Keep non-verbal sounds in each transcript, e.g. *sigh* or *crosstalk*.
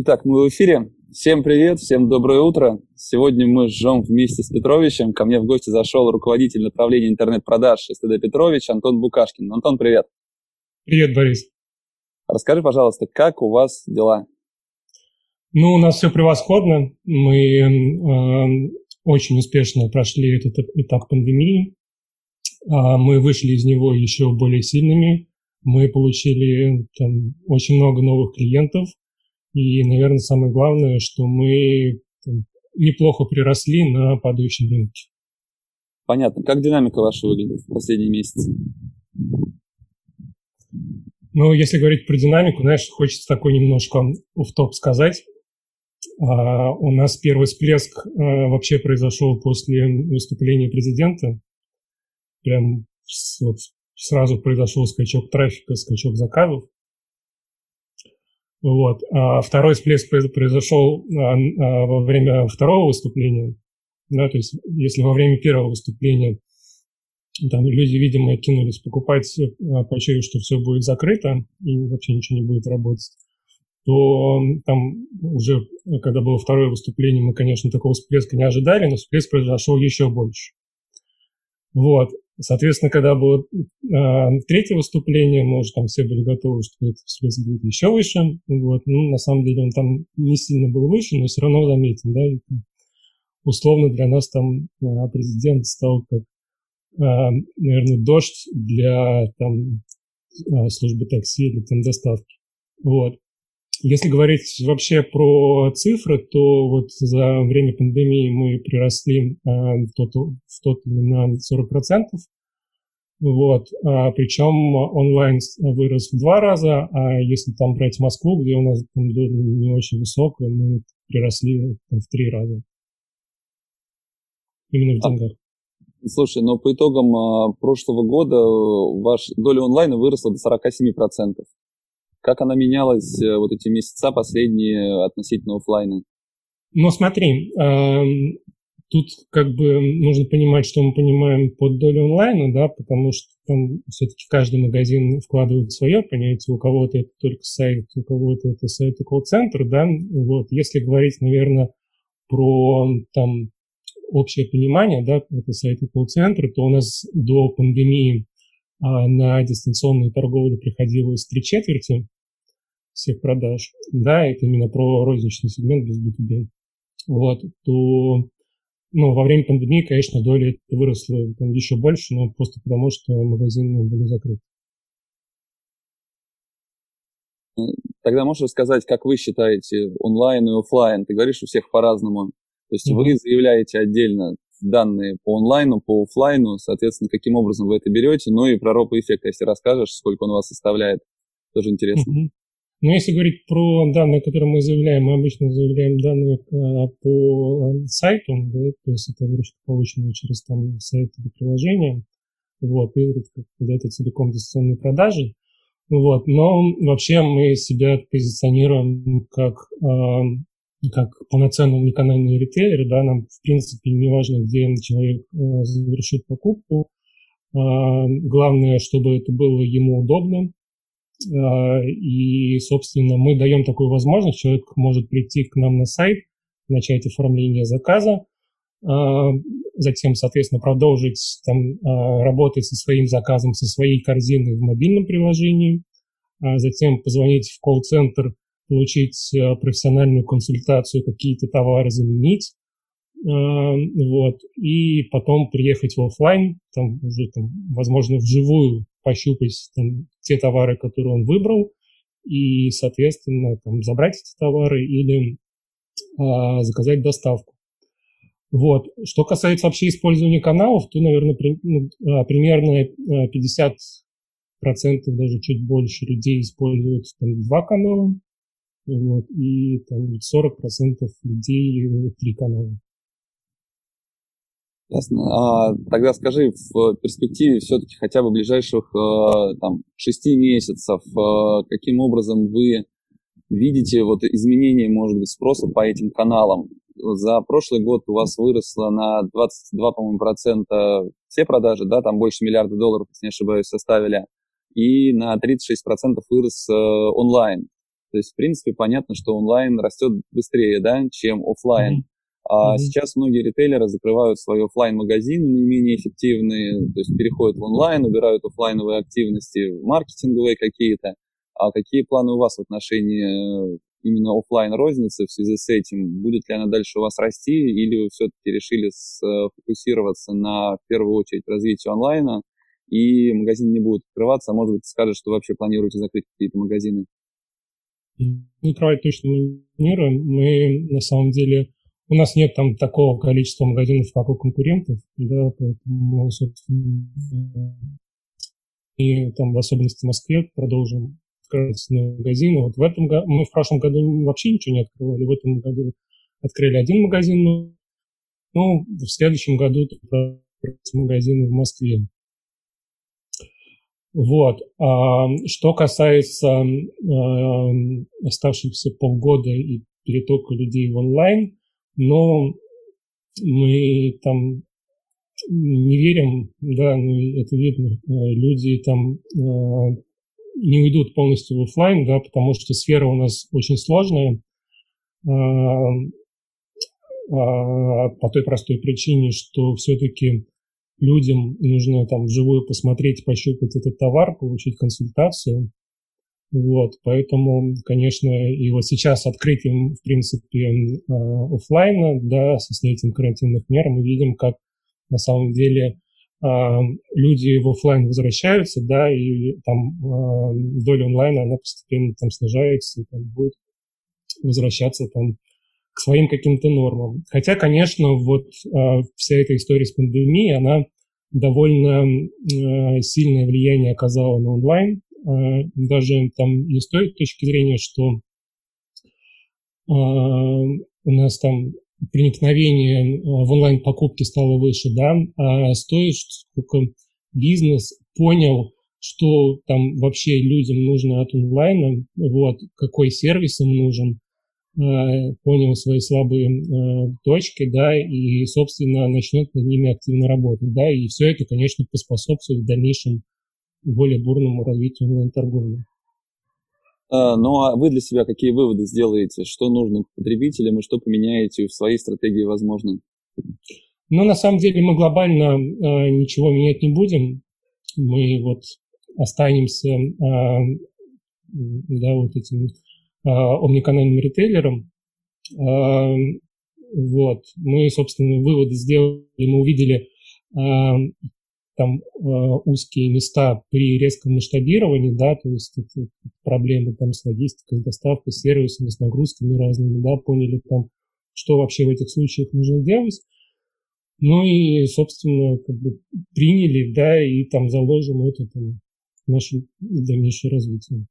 Итак, мы в эфире. Всем привет, всем доброе утро. Сегодня мы жжем вместе с Петровичем. Ко мне в гости зашел руководитель направления интернет-продаж СТД Петрович Антон Букашкин. Антон, привет. Привет, Борис. Расскажи, пожалуйста, как у вас дела? Ну, у нас все превосходно. Мы э, очень успешно прошли этот этап пандемии. Э, мы вышли из него еще более сильными. Мы получили там, очень много новых клиентов – и, наверное, самое главное, что мы там, неплохо приросли на падающем рынке. Понятно. Как динамика ваша выглядит в последние месяцы? Ну, если говорить про динамику, знаешь, хочется такой немножко в топ сказать. А, у нас первый всплеск а, вообще произошел после выступления президента. Прям вот сразу произошел скачок трафика, скачок заказов. Вот. А второй всплеск произошел а, а, во время второго выступления. Да, то есть, если во время первого выступления там люди, видимо, кинулись покупать, а, почуяв, что все будет закрыто и вообще ничего не будет работать, то там уже, когда было второе выступление, мы, конечно, такого всплеска не ожидали, но всплеск произошел еще больше. Вот. Соответственно, когда было э, третье выступление, мы уже там все были готовы, что этот всплеск будет еще выше. Вот. Ну, на самом деле он там не сильно был выше, но все равно заметен. Да? И, условно для нас там э, президент стал как, э, наверное, дождь для там, э, службы такси или там доставки. Вот. Если говорить вообще про цифры, то вот за время пандемии мы приросли э, в, тот, в тот на 40%. Вот, а, причем онлайн вырос в два раза, а если там брать Москву, где у нас там доля не очень высокая, мы приросли там, в три раза. Именно в а, деньгах. Слушай, но по итогам а, прошлого года ваша доля онлайна выросла до 47%. Как она менялась э, вот эти месяца последние относительно офлайна? Ну, смотри, э, тут как бы нужно понимать, что мы понимаем под долю онлайна, да, потому что там все-таки каждый магазин вкладывает свое понятие, у кого-то это только сайт, у кого-то это сайт и колл-центр, да, вот, если говорить, наверное, про там общее понимание, да, это сайт и колл-центр, то у нас до пандемии а на дистанционную торговлю приходилось три четверти всех продаж, да, это именно про розничный сегмент без B2B, вот, то ну, во время пандемии, конечно, доля выросла там еще больше, но просто потому, что магазины были закрыты. Тогда можешь рассказать, как вы считаете онлайн и офлайн? Ты говоришь, у всех по-разному. То есть mm-hmm. вы заявляете отдельно данные по онлайну, по офлайну, соответственно, каким образом вы это берете, ну и про ропа эффект, если расскажешь, сколько он у вас составляет, тоже интересно. Mm-hmm. Ну, если говорить про данные, которые мы заявляем, мы обычно заявляем данные а, по э, сайту, да, то есть это выручка, полученная через там сайт или приложение, вот, и когда это целиком дистанционные продажи, вот, но вообще мы себя позиционируем как э, как полноценный уникальный ритейлер, да, нам, в принципе, не важно, где человек э, завершит покупку, э, главное, чтобы это было ему удобно, э, и, собственно, мы даем такую возможность, человек может прийти к нам на сайт, начать оформление заказа, э, затем, соответственно, продолжить там, э, работать со своим заказом, со своей корзиной в мобильном приложении, э, затем позвонить в колл-центр, получить э, профессиональную консультацию, какие-то товары заменить, э, вот, и потом приехать в офлайн, там уже, там, возможно, вживую пощупать там, те товары, которые он выбрал, и, соответственно, там, забрать эти товары или а, заказать доставку. Вот. Что касается вообще использования каналов, то, наверное, при, ну, а, примерно 50 процентов, даже чуть больше людей используют там два канала, вот, и там 40 процентов людей три канала. Ясно. А, тогда скажи, в перспективе все-таки хотя бы ближайших э, там, 6 месяцев, э, каким образом вы видите вот изменение, может быть, спроса по этим каналам? За прошлый год у вас выросло на 22, по-моему, процента все продажи, да, там больше миллиарда долларов, если не ошибаюсь, составили, и на 36 процентов вырос э, онлайн. То есть, в принципе, понятно, что онлайн растет быстрее, да, чем офлайн. Mm-hmm. А mm-hmm. сейчас многие ритейлеры закрывают свои офлайн магазины наименее эффективные, то есть переходят в онлайн, убирают офлайновые активности, маркетинговые какие-то. А какие планы у вас в отношении э, именно офлайн розницы в связи с этим? Будет ли она дальше у вас расти, или вы все-таки решили сфокусироваться на, в первую очередь, развитии онлайна, и магазин не будет открываться, а может быть, скажешь, что вообще планируете закрыть какие-то магазины? Закрывать точно не планируем. Мы, на самом деле, у нас нет там такого количества магазинов, как у конкурентов, да, поэтому, собственно, и там в особенности в Москве продолжим открывать новые магазины. Вот в этом году, мы в прошлом году вообще ничего не открывали, в этом году открыли один магазин, ну, в следующем году магазины в Москве. Вот. А, что касается а, оставшихся полгода и перетока людей в онлайн, но мы там не верим, да, ну, это видно, э, люди там э, не уйдут полностью в офлайн, да, потому что сфера у нас очень сложная, э, по той простой причине, что все-таки людям нужно там вживую посмотреть, пощупать этот товар, получить консультацию, вот, поэтому, конечно, и вот сейчас открытием, в принципе, а, офлайна, да, со снятием карантинных мер, мы видим, как на самом деле а, люди в офлайн возвращаются, да, и там а, доля онлайна, она постепенно там снижается, и там будет возвращаться там к своим каким-то нормам. Хотя, конечно, вот вся эта история с пандемией, она довольно сильное влияние оказала на онлайн, даже там не с той точки зрения, что э, у нас там проникновение э, в онлайн-покупки стало выше, да, а стоит, сколько бизнес понял, что там вообще людям нужно от онлайна, вот, какой сервис им нужен, понял свои слабые точки, да, и, собственно, начнет над ними активно работать, да, и все это, конечно, поспособствует дальнейшему более бурному развитию онлайн-торговли. А, ну а вы для себя какие выводы сделаете? Что нужно потребителям и что поменяете в своей стратегии, возможно? Ну, на самом деле мы глобально э, ничего менять не будем. Мы вот останемся э, да, вот этим э, омниканальным ритейлером. Э, вот. Мы, собственно, выводы сделали, мы увидели там э, узкие места при резком масштабировании, да, то есть это, проблемы там с логистикой, с доставкой, с сервисами, с нагрузками разными, да, поняли там, что вообще в этих случаях нужно делать. Ну и, собственно, как бы приняли, да, и там заложим это там в наше дальнейшее развитие.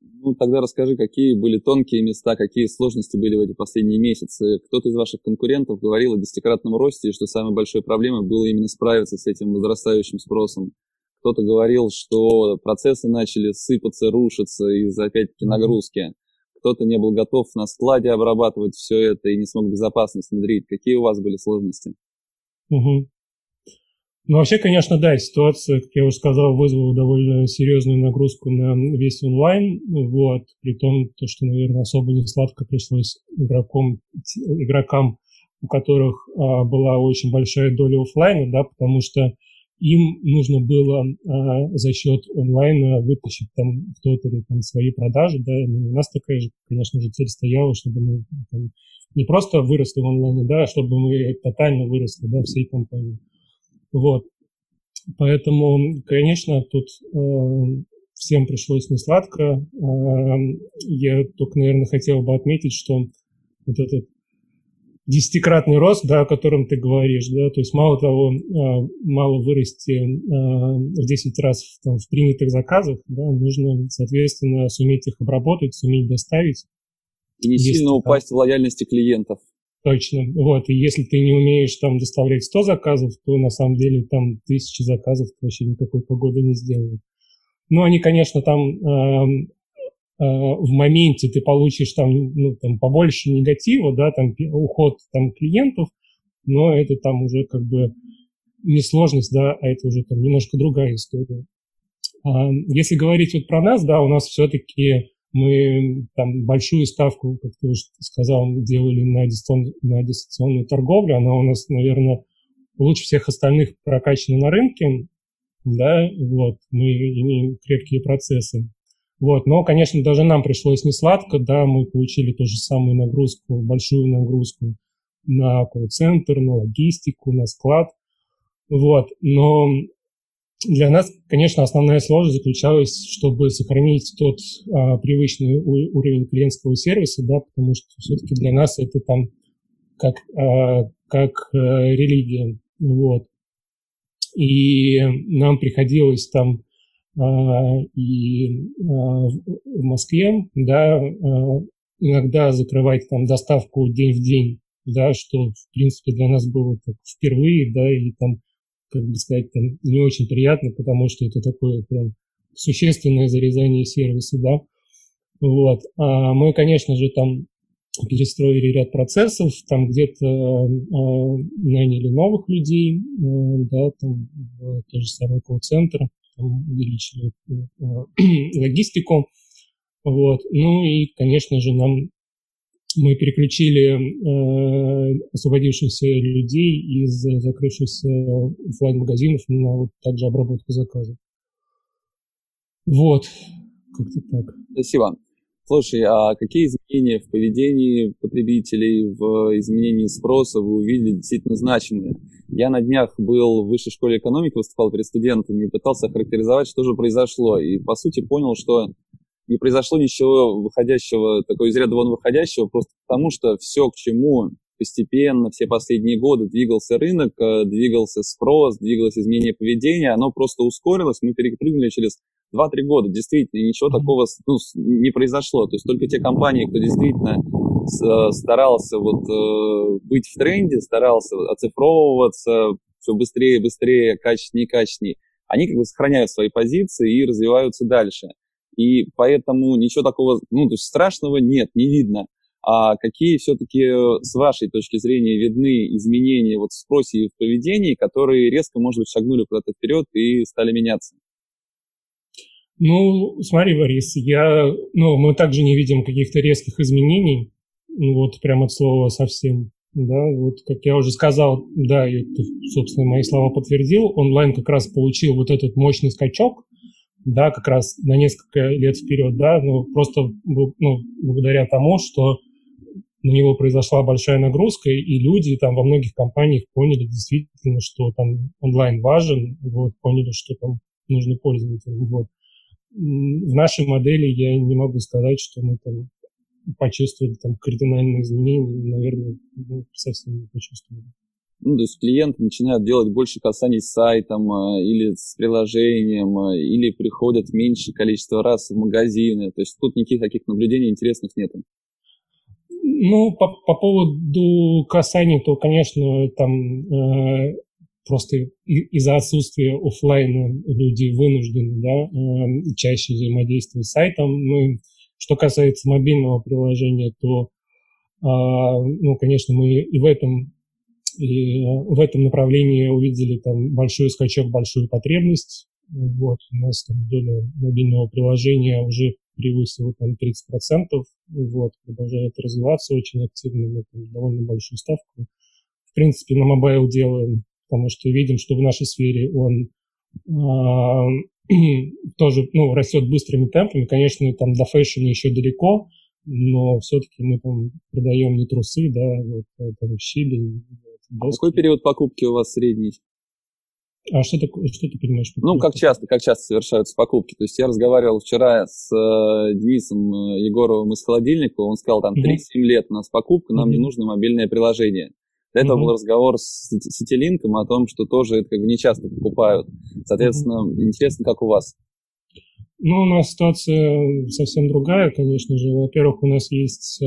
Ну, тогда расскажи, какие были тонкие места, какие сложности были в эти последние месяцы. Кто-то из ваших конкурентов говорил о десятикратном росте, и что самой большой проблемой было именно справиться с этим возрастающим спросом. Кто-то говорил, что процессы начали сыпаться, рушиться из-за, опять-таки, нагрузки. Кто-то не был готов на складе обрабатывать все это и не смог безопасность внедрить. Какие у вас были сложности? Угу. Ну, вообще, конечно, да, ситуация, как я уже сказал, вызвала довольно серьезную нагрузку на весь онлайн, вот, при том, то, что, наверное, особо не сладко пришлось игрокам, игрокам у которых а, была очень большая доля офлайна, да, потому что им нужно было а, за счет онлайна вытащить там в тотале там свои продажи, да, ну, у нас такая же, конечно же, цель стояла, чтобы мы там, не просто выросли в онлайне, да, а чтобы мы тотально выросли, да, всей компании. Вот. Поэтому, конечно, тут э, всем пришлось не сладко. Э, я только, наверное, хотел бы отметить, что вот этот десятикратный рост, да, о котором ты говоришь, да, то есть мало того, а, мало вырасти а, в 10 раз в, там, в принятых заказах, да, нужно, соответственно, суметь их обработать, суметь доставить. И не если, сильно упасть в лояльности клиентов. Точно, вот, и если ты не умеешь там доставлять 100 заказов, то на самом деле там тысячи заказов вообще никакой погоды не сделают. Ну, они, конечно, там Э, в моменте ты получишь там, ну, там побольше негатива, да, там уход там клиентов, но это там уже как бы не сложность, да, а это уже там немножко другая история. А если говорить вот про нас, да, у нас все-таки мы там большую ставку, как ты уже сказал, делали на, дистан, на дистанционную торговлю. Она у нас, наверное, лучше всех остальных прокачана на рынке. Да, вот, мы имеем крепкие процессы. Вот, но, конечно, даже нам пришлось не сладко, да, мы получили ту же самую нагрузку, большую нагрузку на колл-центр, на логистику, на склад, вот, но для нас, конечно, основная сложность заключалась, чтобы сохранить тот а, привычный у, уровень клиентского сервиса, да, потому что все-таки для нас это там как, а, как а, религия, вот. И нам приходилось там а, и а, в Москве, да, а, иногда закрывать там доставку день в день, да, что, в принципе, для нас было так впервые, да, и там, как бы сказать, там не очень приятно, потому что это такое прям существенное зарезание сервиса, да. Вот. А мы, конечно же, там перестроили ряд процессов, там где-то э, наняли новых людей, э, да, там в тот же самый колл-центр, увеличили э, *clears throat* логистику. Вот. Ну и, конечно же, нам мы переключили э, освободившихся людей из закрывшихся офлайн-магазинов на вот также обработку заказов. Вот, как-то так. Спасибо. Слушай, а какие изменения в поведении потребителей, в изменении спроса вы увидели действительно значимые? Я на днях был в высшей школе экономики, выступал перед студентами и пытался характеризовать, что же произошло. И, по сути, понял, что не произошло ничего выходящего, такой из ряда вон выходящего, просто потому что все, к чему постепенно все последние годы двигался рынок, э, двигался спрос, двигалось изменение поведения, оно просто ускорилось, мы перепрыгнули через 2-3 года, действительно, ничего такого ну, не произошло. То есть только те компании, кто действительно э, старался вот э, быть в тренде, старался оцифровываться все быстрее, и быстрее, качественнее, и качественнее, они как бы сохраняют свои позиции и развиваются дальше. И поэтому ничего такого, ну, то есть страшного нет, не видно. А какие все-таки э, с вашей точки зрения видны изменения вот в спросе и в поведении, которые резко, может быть, шагнули куда-то вперед и стали меняться? Ну, смотри, Борис, я, ну, мы также не видим каких-то резких изменений, вот прямо от слова совсем, да, вот как я уже сказал, да, и собственно, мои слова подтвердил, онлайн как раз получил вот этот мощный скачок, да, как раз на несколько лет вперед, да, ну, просто, ну, благодаря тому, что на него произошла большая нагрузка, и люди там во многих компаниях поняли действительно, что там онлайн важен, вот, поняли, что там нужно пользователям, вот в нашей модели я не могу сказать, что мы там почувствовали там кардинальные изменения, наверное, ну, совсем не почувствовали. Ну, то есть клиент начинает делать больше касаний с сайтом э, или с приложением, э, или приходят меньше количество раз в магазины. То есть тут никаких таких наблюдений интересных нет. Ну, по, по поводу касаний, то, конечно, там э, просто из-за отсутствия офлайна люди вынуждены да, эм, чаще взаимодействовать с сайтом. Ну, что касается мобильного приложения, то, а, ну, конечно, мы и в этом, и в этом направлении увидели там большой скачок, большую потребность. Вот, у нас там доля мобильного приложения уже превысила там 30%, вот, продолжает развиваться очень активно, мы там довольно большую ставку. В принципе, на mobile делаем потому что видим, что в нашей сфере он э, *clears throat* тоже ну, растет быстрыми темпами. Конечно, там до fashion а еще далеко, но все-таки мы там продаем не трусы, да, вот, а там щели. А какой период покупки у вас средний? А что, такое, что ты понимаешь? Ну, как часто, как часто совершаются покупки. То есть я разговаривал вчера с э, Денисом э, Егоровым из холодильника, он сказал, там, 3-7 mm-hmm. лет у нас покупка, нам mm-hmm. не нужно мобильное приложение. До этого mm-hmm. был разговор с Ситилинком о том, что тоже это как бы не часто покупают. Соответственно, mm-hmm. интересно, как у вас? Ну, у нас ситуация совсем другая, конечно же. Во-первых, у нас есть э,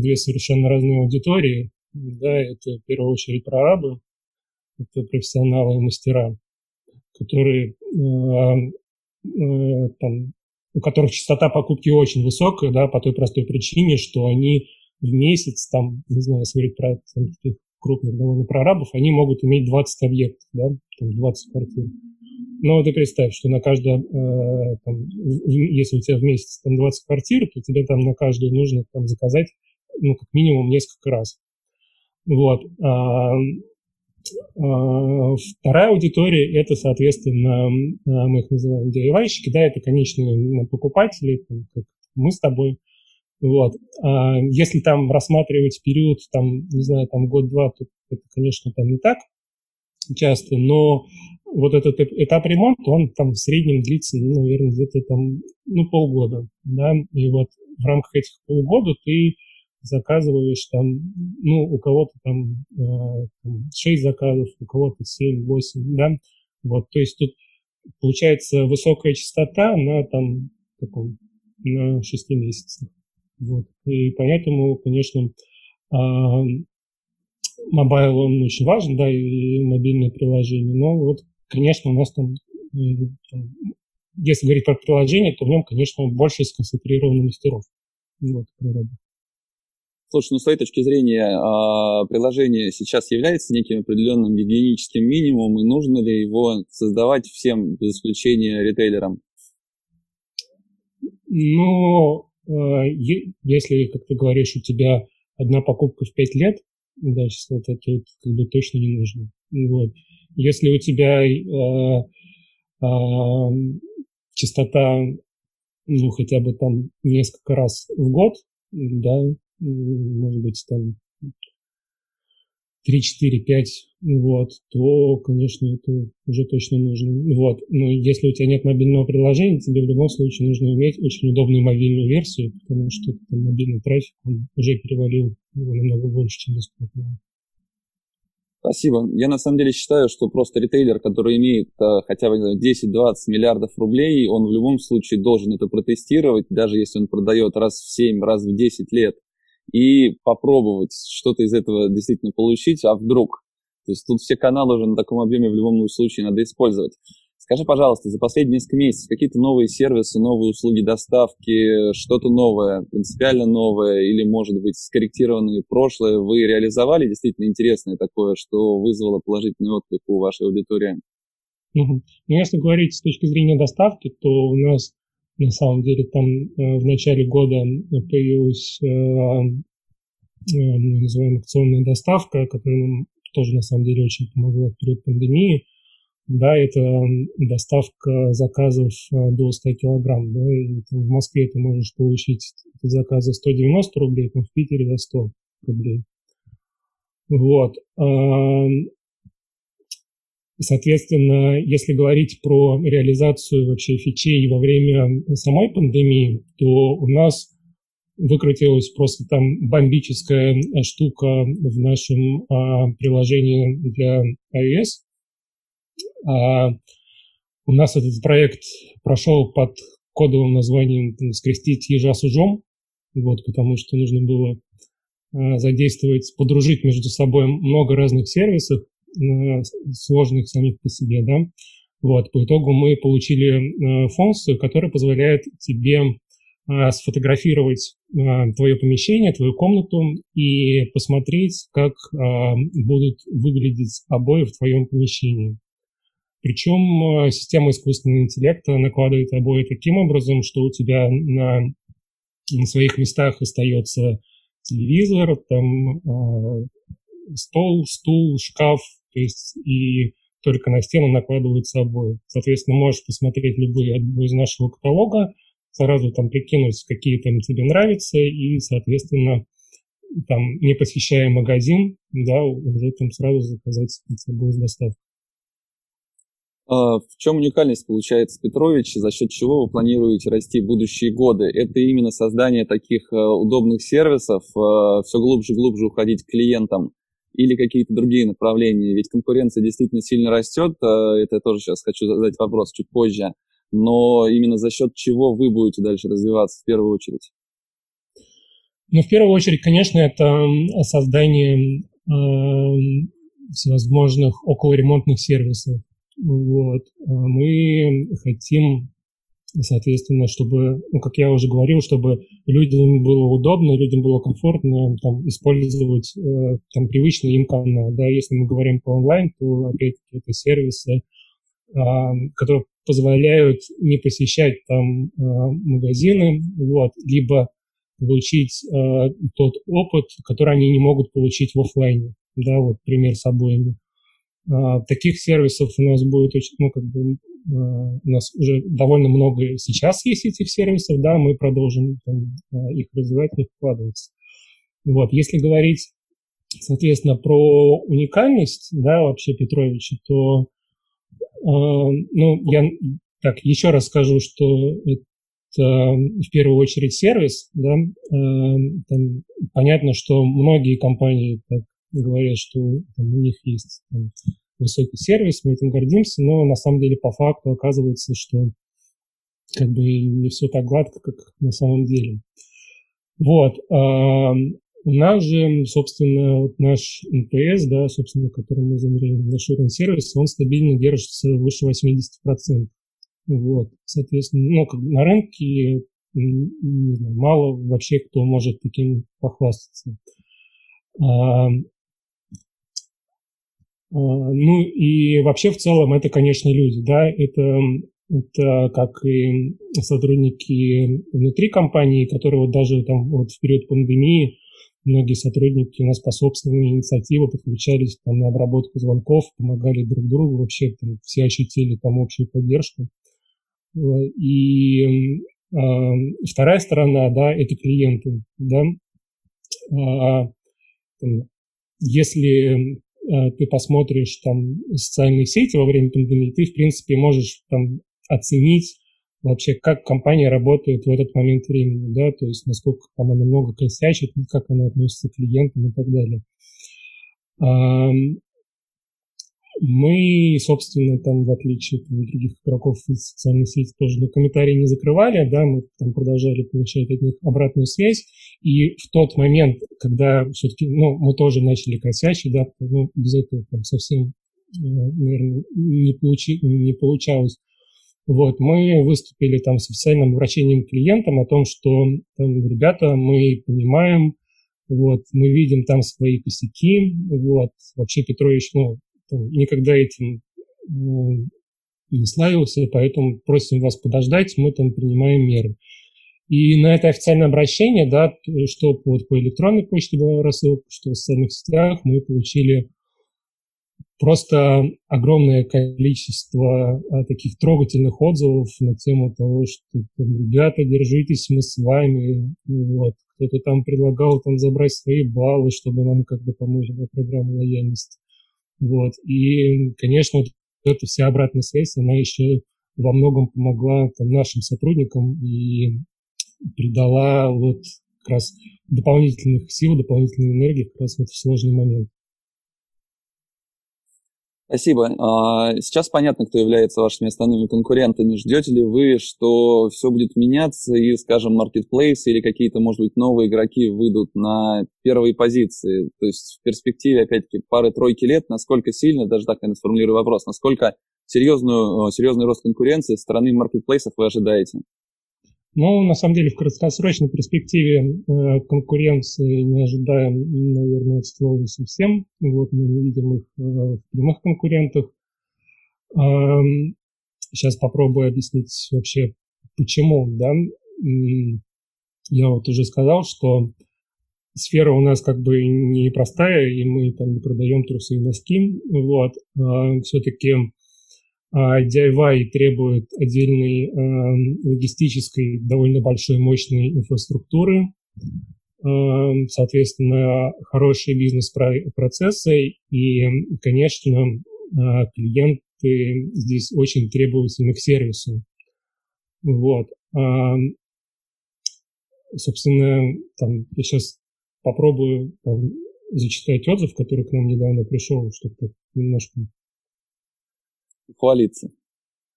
две совершенно разные аудитории. Да, это в первую очередь прорабы, это профессионалы и мастера, которые э, э, там, у которых частота покупки очень высокая, да, по той простой причине, что они в месяц, там, не знаю, если говорить про там, таких крупных довольно прорабов, они могут иметь 20 объектов, да, там 20 квартир. Но ты представь, что на каждое, э, там, если у тебя в месяц там 20 квартир, то тебе там на каждую нужно там заказать, ну, как минимум несколько раз. Вот. А, а, вторая аудитория – это, соответственно, а, мы их называем DIY-щики, да, это конечные покупатели, там, как мы с тобой. Вот. Если там рассматривать период, там, не знаю, там год-два, то это, конечно, там не так часто, но вот этот этап ремонта, он там в среднем длится, ну, наверное, где-то там, ну, полгода, да, и вот в рамках этих полгода ты заказываешь там, ну, у кого-то там, э, там 6 заказов, у кого-то 7, 8, да, вот, то есть тут получается высокая частота на там таком, на 6 месяцах, вот, и поэтому, конечно, а, mobile, он очень важен, да, и мобильное приложение, но вот, конечно, у нас там, э, там если говорить про приложение, то в нем, конечно, больше сконцентрировано мастеров. Вот, проработка. Слушай, ну с твоей точки зрения, а, приложение сейчас является неким определенным гигиеническим минимумом, и нужно ли его создавать всем, без исключения ритейлерам? Ну, а, если, как ты говоришь, у тебя одна покупка в 5 лет, да, это, это как бы точно не нужно. Вот. Если у тебя э, э, частота, ну, хотя бы там несколько раз в год, да, может быть, там 3, 4, 5, вот, то, конечно, это уже точно нужно. Вот. Но если у тебя нет мобильного приложения, тебе в любом случае нужно иметь очень удобную мобильную версию, потому что там мобильный трафик, он уже перевалил его намного больше, чем бесплатного. Спасибо. Я на самом деле считаю, что просто ритейлер, который имеет а, хотя бы 10-20 миллиардов рублей, он в любом случае должен это протестировать, даже если он продает раз в 7, раз в 10 лет и попробовать что-то из этого действительно получить, а вдруг. То есть тут все каналы уже на таком объеме в любом случае надо использовать. Скажи, пожалуйста, за последние несколько месяцев какие-то новые сервисы, новые услуги доставки, что-то новое, принципиально новое или, может быть, скорректированное прошлое вы реализовали действительно интересное такое, что вызвало положительный отклик у вашей аудитории? Ну, если говорить с точки зрения доставки, то у нас на самом деле там э, в начале года появилась э, э, мы называем акционная доставка, которая тоже на самом деле очень помогла в период пандемии. Да, это доставка заказов до 100 килограмм. Да, и там в Москве ты можешь получить заказ за 190 рублей, там в Питере за 100 рублей. Вот. Соответственно, если говорить про реализацию вообще фичей во время самой пандемии, то у нас выкрутилась просто там бомбическая штука в нашем а, приложении для iOS. А, у нас этот проект прошел под кодовым названием там, «Скрестить ежа с ужом», вот, потому что нужно было а, задействовать, подружить между собой много разных сервисов, сложных самих по себе, да. Вот, по итогу мы получили э, функцию, которая позволяет тебе э, сфотографировать твое помещение, твою комнату и посмотреть, как будут выглядеть обои в твоем помещении. Причем система искусственного интеллекта накладывает обои таким образом, что у тебя на, на своих местах остается телевизор, там стол, стул, шкаф, то есть и только на стену накладываются обои. Соответственно, можешь посмотреть любые из нашего каталога, сразу там прикинуть, какие там тебе нравятся, и, соответственно, там, не посещая магазин, да, уже там сразу заказать эти обои с доставкой. А, в чем уникальность получается Петрович, за счет чего вы планируете расти в будущие годы? Это именно создание таких э, удобных сервисов, э, все глубже и глубже уходить к клиентам или какие-то другие направления? Ведь конкуренция действительно сильно растет, э, это я тоже сейчас хочу задать вопрос чуть позже, но именно за счет чего вы будете дальше развиваться в первую очередь? Ну, в первую очередь, конечно, это создание э, всевозможных околоремонтных сервисов. Вот. А мы хотим, соответственно, чтобы, ну, как я уже говорил, чтобы людям было удобно, людям было комфортно там, использовать э, там, привычный им канал. Да, если мы говорим по онлайн, то, опять-таки, это сервисы, э, которые позволяют не посещать там э, магазины, вот, либо получить э, тот опыт, который они не могут получить в офлайне. Да, вот пример с обоями. А, таких сервисов у нас будет очень, ну, как бы, у нас уже довольно много сейчас есть этих сервисов, да, мы продолжим там, а, их развивать, в них вкладываться. Вот, если говорить, соответственно, про уникальность, да, вообще Петровича, то, ну, я так еще раз скажу, что это в первую очередь сервис, да, там понятно, что многие компании так говорят, что там, у них есть там, высокий сервис, мы этим гордимся, но на самом деле по факту оказывается, что как бы не все так гладко, как на самом деле. Вот. У нас же, собственно, вот наш NPS, да, собственно, который мы замеряем, наш уровень сервиса, он стабильно держится выше 80%. Вот. Соответственно, ну, как бы на рынке не знаю, мало вообще кто может таким похвастаться. А, ну и вообще в целом это, конечно, люди, да, это, это как и сотрудники внутри компании, которые вот даже там вот в период пандемии многие сотрудники у нас по собственной инициативе подключались там на обработку звонков, помогали друг другу, вообще там все ощутили там общую поддержку. И э, вторая сторона, да, это клиенты, да. А, там, если ты посмотришь там социальные сети во время пандемии, ты, в принципе, можешь там оценить вообще, как компания работает в этот момент времени, да, то есть насколько там она много косячит, как она относится к клиентам и так далее. Мы, собственно, там, в отличие от других игроков из социальных сетей, тоже на комментарии не закрывали, да, мы там продолжали получать от них обратную связь, и в тот момент, когда все-таки, ну, мы тоже начали косячить, да, ну, без этого там совсем, э, наверное, не, получи, не получалось, вот, мы выступили там с официальным обращением к клиентам о том, что там, ребята, мы понимаем, вот, мы видим там свои косяки, вот, вообще Петрович, ну, никогда этим не славился, поэтому просим вас подождать, мы там принимаем меры. И на это официальное обращение, да, что вот по электронной почте рассылка, что в социальных сетях мы получили просто огромное количество а, таких трогательных отзывов на тему того, что там, ребята, держитесь, мы с вами, вот, кто-то там предлагал там забрать свои баллы, чтобы нам как-то помочь на программу лояльности. Вот. И, конечно, вот эта вся обратная связь, она еще во многом помогла там, нашим сотрудникам и придала вот как раз дополнительных сил, дополнительной энергии как раз в этот сложный момент. Спасибо. А, сейчас понятно, кто является вашими основными конкурентами. Ждете ли вы, что все будет меняться и, скажем, marketplace или какие-то, может быть, новые игроки выйдут на первые позиции? То есть в перспективе, опять-таки, пары-тройки лет, насколько сильно, даже так я сформулирую вопрос, насколько серьезную, серьезный рост конкуренции со стороны маркетплейсов вы ожидаете? Ну, на самом деле, в краткосрочной перспективе э, конкуренции не ожидаем, наверное, от слова совсем. Вот мы не видим их э, в прямых конкурентах. Э, сейчас попробую объяснить вообще, почему. Да? Я вот уже сказал, что сфера у нас как бы непростая, и мы там не продаем трусы и носки. Вот. Э, все-таки а DIY требует отдельной э, логистической, довольно большой, мощной инфраструктуры, э, соответственно, хорошие бизнес-процессы и, конечно, э, клиенты здесь очень требовательны к сервису. Вот. А, собственно, там, я сейчас попробую там, зачитать отзыв, который к нам недавно пришел, чтобы немножко... Хвалиться.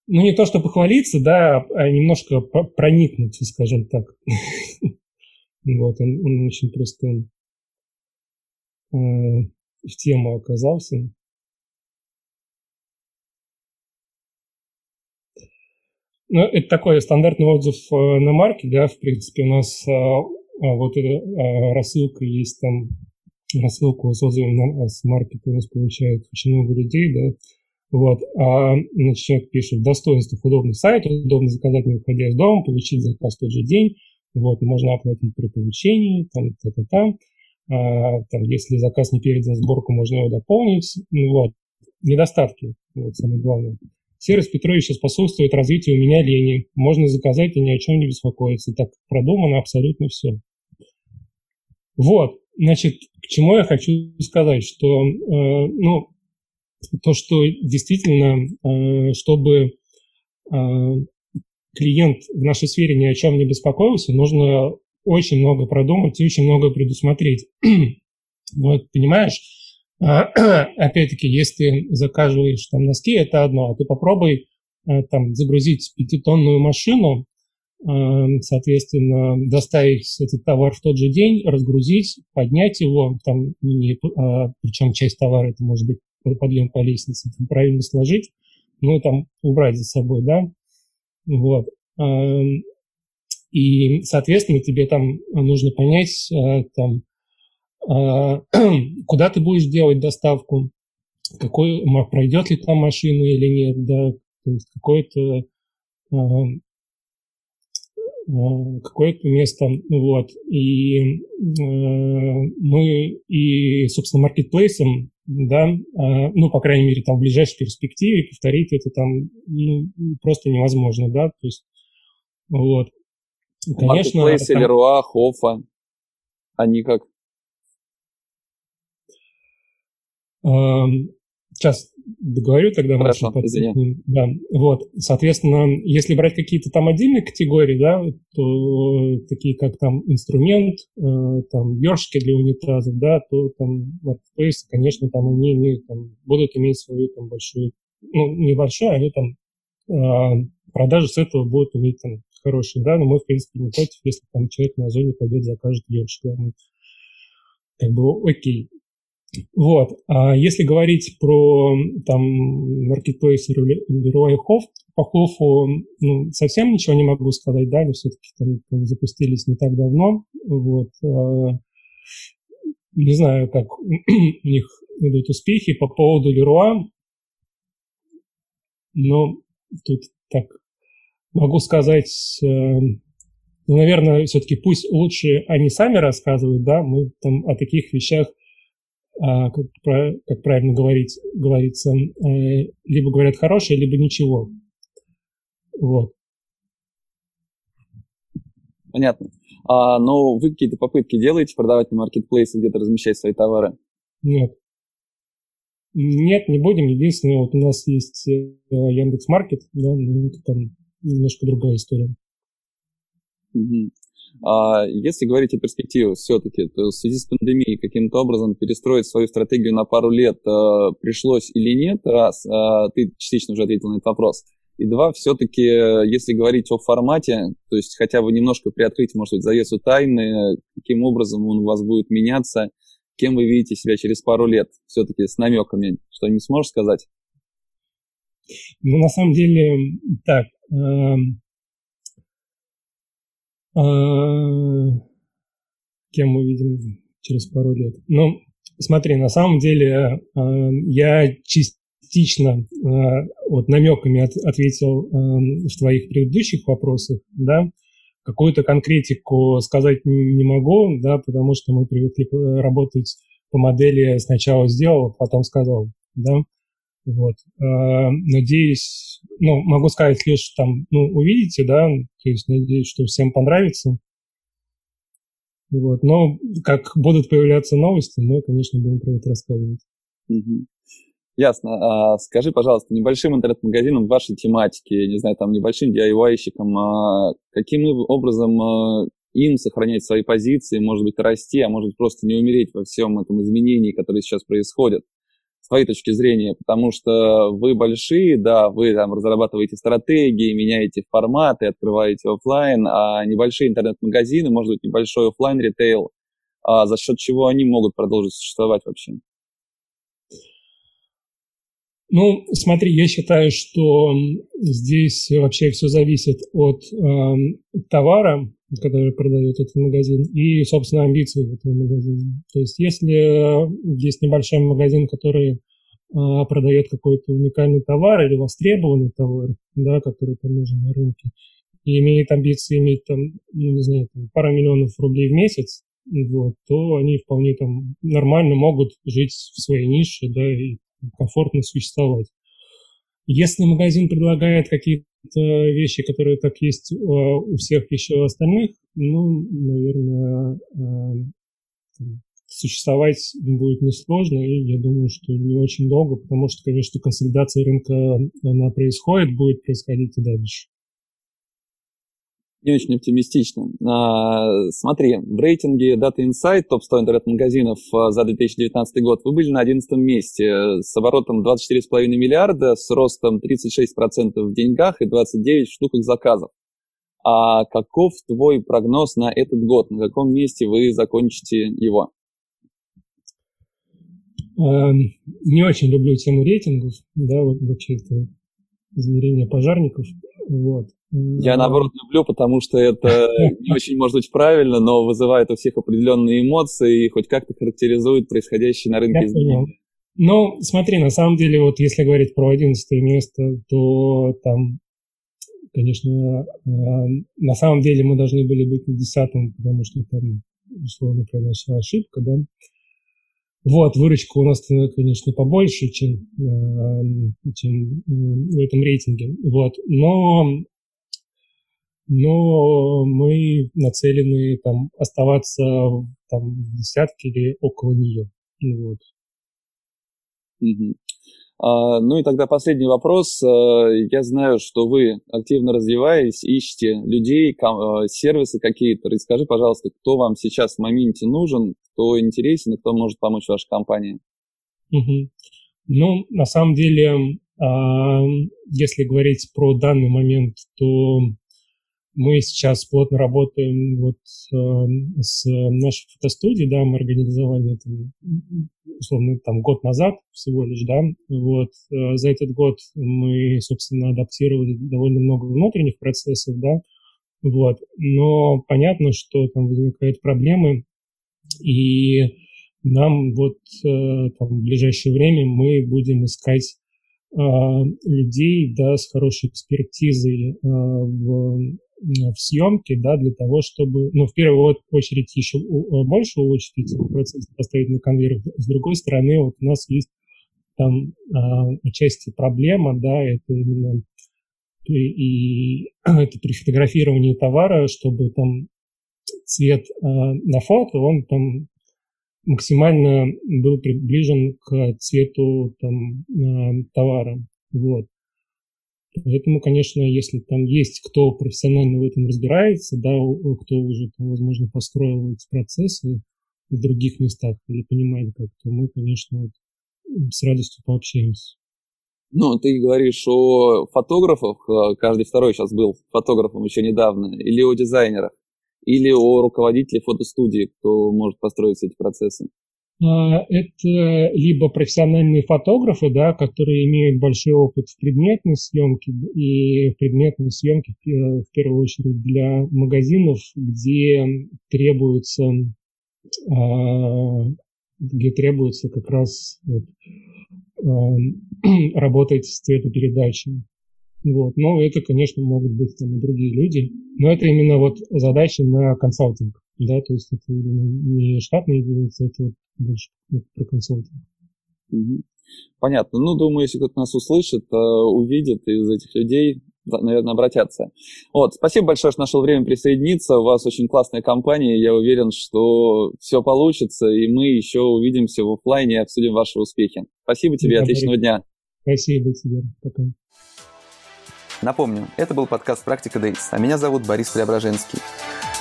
Ну, не то, что похвалиться, да, а немножко проникнуться, скажем так. *laughs* Вот, он, очень просто э, в тему оказался. Ну, это такой стандартный отзыв э, на марке, да, в принципе, у нас э, а, вот эта рассылка есть там, рассылку с отзывом на, с марки у нас получает очень много людей, да, вот, а значит, человек пишет, достоинствах удобный сайт, удобно заказать, не выходя из дома, получить заказ в тот же день, вот, можно оплатить при получении, там, та-та-та, а, там, если заказ не передан в сборку, можно его дополнить, ну, вот, недостатки, вот, самое главное. Сервис Петровича способствует развитию у меня лени. Можно заказать и ни о чем не беспокоиться. Так продумано абсолютно все. Вот, значит, к чему я хочу сказать, что, э, ну, то, что действительно, э, чтобы э, клиент в нашей сфере ни о чем не беспокоился, нужно очень много продумать и очень много предусмотреть. *clears throat* вот, понимаешь, а, *clears throat* опять-таки, если ты заказываешь там носки, это одно, а ты попробуй э, там загрузить пятитонную машину, э, соответственно, доставить этот товар в тот же день, разгрузить, поднять его, там, не, а, причем часть товара это может быть подъем по лестнице, там, правильно сложить, ну и там убрать за собой, да, вот. Эм, и, соответственно, тебе там нужно понять, э, там, а, *clears throat* куда ты будешь делать доставку, какой, пройдет ли там машина или нет, да, то есть какое-то а, а, какое-то место, вот, и мы и, собственно, маркетплейсом, да, ну, по крайней мере, там в ближайшей перспективе повторить это там ну, просто невозможно, да, то есть, вот. Конечно, Маркетплейс, там... Леруа, Хофа, они как Сейчас договорю тогда. Хорошо, извини. Да, вот, соответственно, если брать какие-то там отдельные категории, да, то такие как там инструмент, э, там ёршики для унитазов, да, то там marketplace, конечно, там они имеют, там, будут иметь свою там большую, ну, небольшую, они там э, продажи с этого будут иметь там хорошие, да, но мы, в принципе, не против, если там человек на зоне пойдет, закажет ёршик, да, мы как бы окей. Вот. А если говорить про там маркетплейсы Hof, по Хофу ну, совсем ничего не могу сказать, да, они все-таки там, запустились не так давно, вот. А, не знаю, как *clears throat* у них идут успехи по поводу Leroy, но тут так могу сказать, э, ну, наверное, все-таки пусть лучше они сами рассказывают, да, мы там о таких вещах как, как правильно говорить, говорится, э, либо говорят хорошее, либо ничего. Вот. Понятно. А, но вы какие-то попытки делаете продавать на маркетплейсе, где-то размещать свои товары? Нет. Нет, не будем. Единственное, вот у нас есть э, Яндекс Маркет, да, но это там немножко другая история. Угу. А если говорить о перспективах все-таки, то в связи с пандемией каким-то образом перестроить свою стратегию на пару лет а, пришлось или нет, раз, а, ты частично уже ответил на этот вопрос. И два, все-таки, если говорить о формате, то есть хотя бы немножко приоткрыть, может быть, завесу тайны, каким образом он у вас будет меняться, кем вы видите себя через пару лет, все-таки с намеками, что-нибудь сможешь сказать? Ну, на самом деле, так, эм, кем мы видим через пару лет. Ну, смотри, на самом деле а, я частично а, вот намеками ответил в твоих предыдущих вопросах, да, какую-то конкретику сказать не могу, да, потому что мы привыкли работать по модели сначала сделал, потом сказал, да. Вот. Надеюсь, ну, могу сказать лишь там, ну, увидите, да, то есть надеюсь, что всем понравится. Вот. Но как будут появляться новости, мы, конечно, будем про это рассказывать. Ясно. А, скажи, пожалуйста, небольшим интернет-магазином вашей тематики, не знаю, там небольшим DIY-щиком, а каким образом а, им сохранять свои позиции, может быть, расти, а может быть, просто не умереть во всем этом изменении, которое сейчас происходит, с твоей точки зрения, потому что вы большие, да, вы там разрабатываете стратегии, меняете форматы, открываете офлайн, а небольшие интернет-магазины, может быть, небольшой офлайн ритейл, а за счет чего они могут продолжить существовать вообще? Ну, смотри, я считаю, что здесь вообще все зависит от э, товара, который продает этот магазин, и, собственно, амбиций этого магазина. То есть, если есть небольшой магазин, который э, продает какой-то уникальный товар или востребованный товар, да, который там нужен на рынке, и имеет амбиции иметь там, ну, не знаю, там, пару миллионов рублей в месяц, вот, то они вполне там нормально могут жить в своей нише, да, и комфортно существовать. Если магазин предлагает какие-то вещи, которые так есть а, у всех еще остальных, ну, наверное, а, существовать будет несложно, и я думаю, что не очень долго, потому что, конечно, консолидация рынка, она происходит, будет происходить и дальше не очень оптимистично. А, смотри, в рейтинге Data Insight топ-100 интернет-магазинов а, за 2019 год вы были на 11 месте с оборотом 24,5 миллиарда, с ростом 36% в деньгах и 29% в штуках заказов. А каков твой прогноз на этот год? На каком месте вы закончите его? Эм, не очень люблю тему рейтингов, да, вот вообще это измерение пожарников. Вот. Я наоборот люблю, потому что это не очень может быть правильно, но вызывает у всех определенные эмоции и хоть как-то характеризует происходящее на рынке изменения. Ну, смотри, на самом деле, вот если говорить про 11 место, то там, конечно, э, на самом деле мы должны были быть на 10 потому что там, условно, произошла ошибка, да. Вот, выручка у нас, конечно, побольше, чем, э, чем э, в этом рейтинге. Вот, но но мы нацелены там оставаться там в десятке или около нее. Вот. Угу. А, ну и тогда последний вопрос. А, я знаю, что вы активно развиваетесь, ищете людей, а, сервисы какие-то. Расскажи, пожалуйста, кто вам сейчас в моменте нужен, кто интересен и кто может помочь вашей компании. Угу. Ну, на самом деле, если говорить про данный момент, то мы сейчас плотно работаем вот э, с нашей фотостудией, да, мы организовали это, условно, там, год назад всего лишь, да, вот, э, за этот год мы, собственно, адаптировали довольно много внутренних процессов, да, вот, но понятно, что там возникают проблемы, и нам вот э, там, в ближайшее время мы будем искать э, людей, да, с хорошей экспертизой э, в в съемке, да, для того, чтобы, ну, в первую очередь еще э, больше улучшить эти процессы, поставить на конвейер. С другой стороны, вот у нас есть там а, отчасти проблема, да, это именно и, и *clears throat* это при фотографировании товара, чтобы там цвет а, на фото, он там максимально был приближен к цвету там а, товара, вот. Поэтому, конечно, если там есть кто профессионально в этом разбирается, да, кто уже, там, возможно, построил эти процессы в других местах или понимает как, то мы, конечно, вот, с радостью пообщаемся. Ну, ты говоришь о фотографах, э, каждый второй сейчас был фотографом еще недавно, или о дизайнерах, или о руководителе фотостудии, кто может построить эти процессы. А, это либо профессиональные фотографы, да, которые имеют большой опыт в предметной съемке и в предметной съемке в первую очередь для магазинов, где требуется, а, где требуется как раз вот, а, *clears throat* работать с цветопередачей. Вот. Но это, конечно, могут быть там и другие люди. Но это именно вот задача на консалтинг. Да, то есть это не штатные единицы, это вот больше про консалтинг. Понятно. Ну, думаю, если кто-то нас услышит, э, увидит из этих людей, наверное, обратятся. Вот, спасибо большое, что нашел время присоединиться. У вас очень классная компания. Я уверен, что все получится, и мы еще увидимся в офлайне и обсудим ваши успехи. Спасибо тебе, да, отличного дня. Спасибо тебе. Пока. Напомню, это был подкаст «Практика Дейс», а меня зовут Борис Преображенский.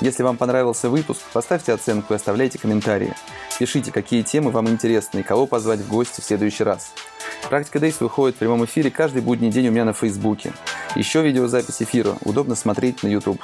Если вам понравился выпуск, поставьте оценку и оставляйте комментарии. Пишите, какие темы вам интересны и кого позвать в гости в следующий раз. Практика Дейс выходит в прямом эфире каждый будний день у меня на Фейсбуке. Еще видеозапись эфира удобно смотреть на YouTube.